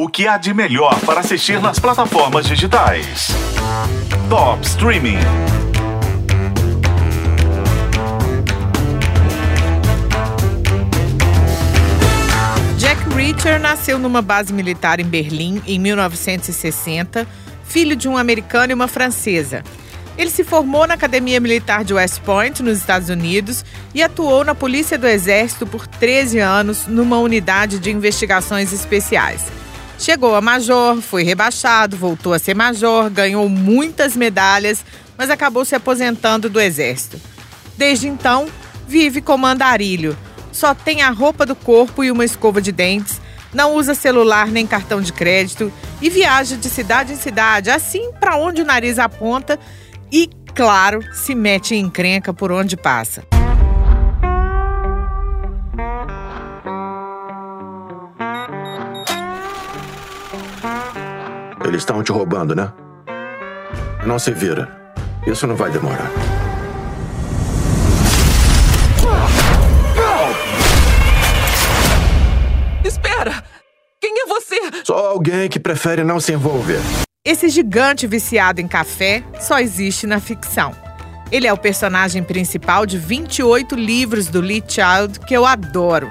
O que há de melhor para assistir nas plataformas digitais? Top Streaming. Jack Reacher nasceu numa base militar em Berlim em 1960, filho de um americano e uma francesa. Ele se formou na Academia Militar de West Point, nos Estados Unidos, e atuou na Polícia do Exército por 13 anos numa unidade de investigações especiais. Chegou a major, foi rebaixado, voltou a ser major, ganhou muitas medalhas, mas acabou se aposentando do Exército. Desde então, vive como andarilho. Só tem a roupa do corpo e uma escova de dentes, não usa celular nem cartão de crédito e viaja de cidade em cidade, assim para onde o nariz aponta e, claro, se mete em encrenca por onde passa. Eles estão te roubando, né? Não se vira. Isso não vai demorar. Espera! Quem é você? Só alguém que prefere não se envolver. Esse gigante viciado em café só existe na ficção. Ele é o personagem principal de 28 livros do Lee Child que eu adoro.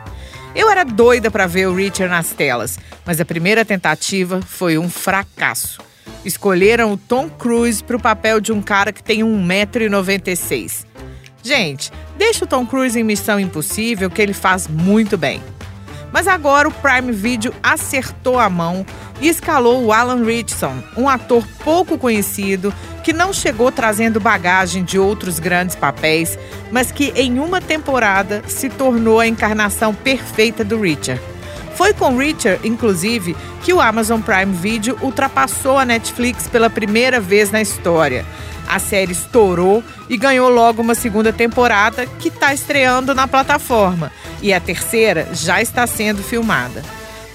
Eu era doida para ver o Richard nas telas, mas a primeira tentativa foi um fracasso. Escolheram o Tom Cruise para o papel de um cara que tem 1,96m. Gente, deixa o Tom Cruise em Missão Impossível que ele faz muito bem. Mas agora o Prime Video acertou a mão escalou o Alan Richardson, um ator pouco conhecido que não chegou trazendo bagagem de outros grandes papéis, mas que em uma temporada se tornou a encarnação perfeita do Richard. Foi com Richard, inclusive, que o Amazon Prime Video ultrapassou a Netflix pela primeira vez na história. A série estourou e ganhou logo uma segunda temporada que está estreando na plataforma. E a terceira já está sendo filmada.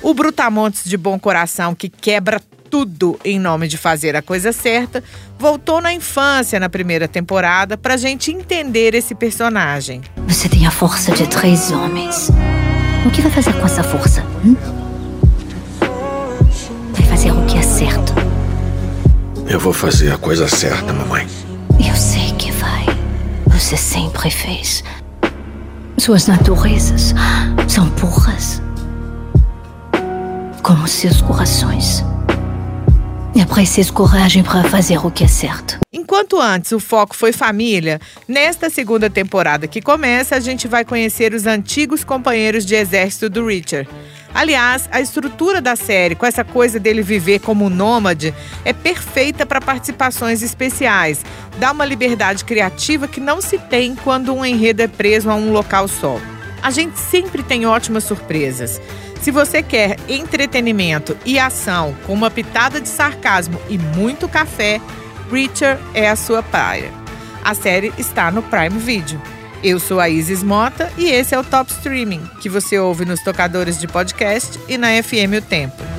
O Brutamontes de bom coração, que quebra tudo em nome de fazer a coisa certa, voltou na infância na primeira temporada para a gente entender esse personagem. Você tem a força de três homens. O que vai fazer com essa força? Hum? Vai fazer o que é certo. Eu vou fazer a coisa certa, mamãe. Eu sei que vai. Você sempre fez. Suas naturezas são puras. Como seus corações. É preciso coragem para fazer o que é certo. Enquanto antes o foco foi família, nesta segunda temporada que começa, a gente vai conhecer os antigos companheiros de exército do Richard. Aliás, a estrutura da série, com essa coisa dele viver como nômade, é perfeita para participações especiais. Dá uma liberdade criativa que não se tem quando um enredo é preso a um local só. A gente sempre tem ótimas surpresas. Se você quer entretenimento e ação com uma pitada de sarcasmo e muito café, Reacher é a sua praia. A série está no Prime Video. Eu sou a Isis Mota e esse é o Top Streaming, que você ouve nos tocadores de podcast e na FM O Tempo.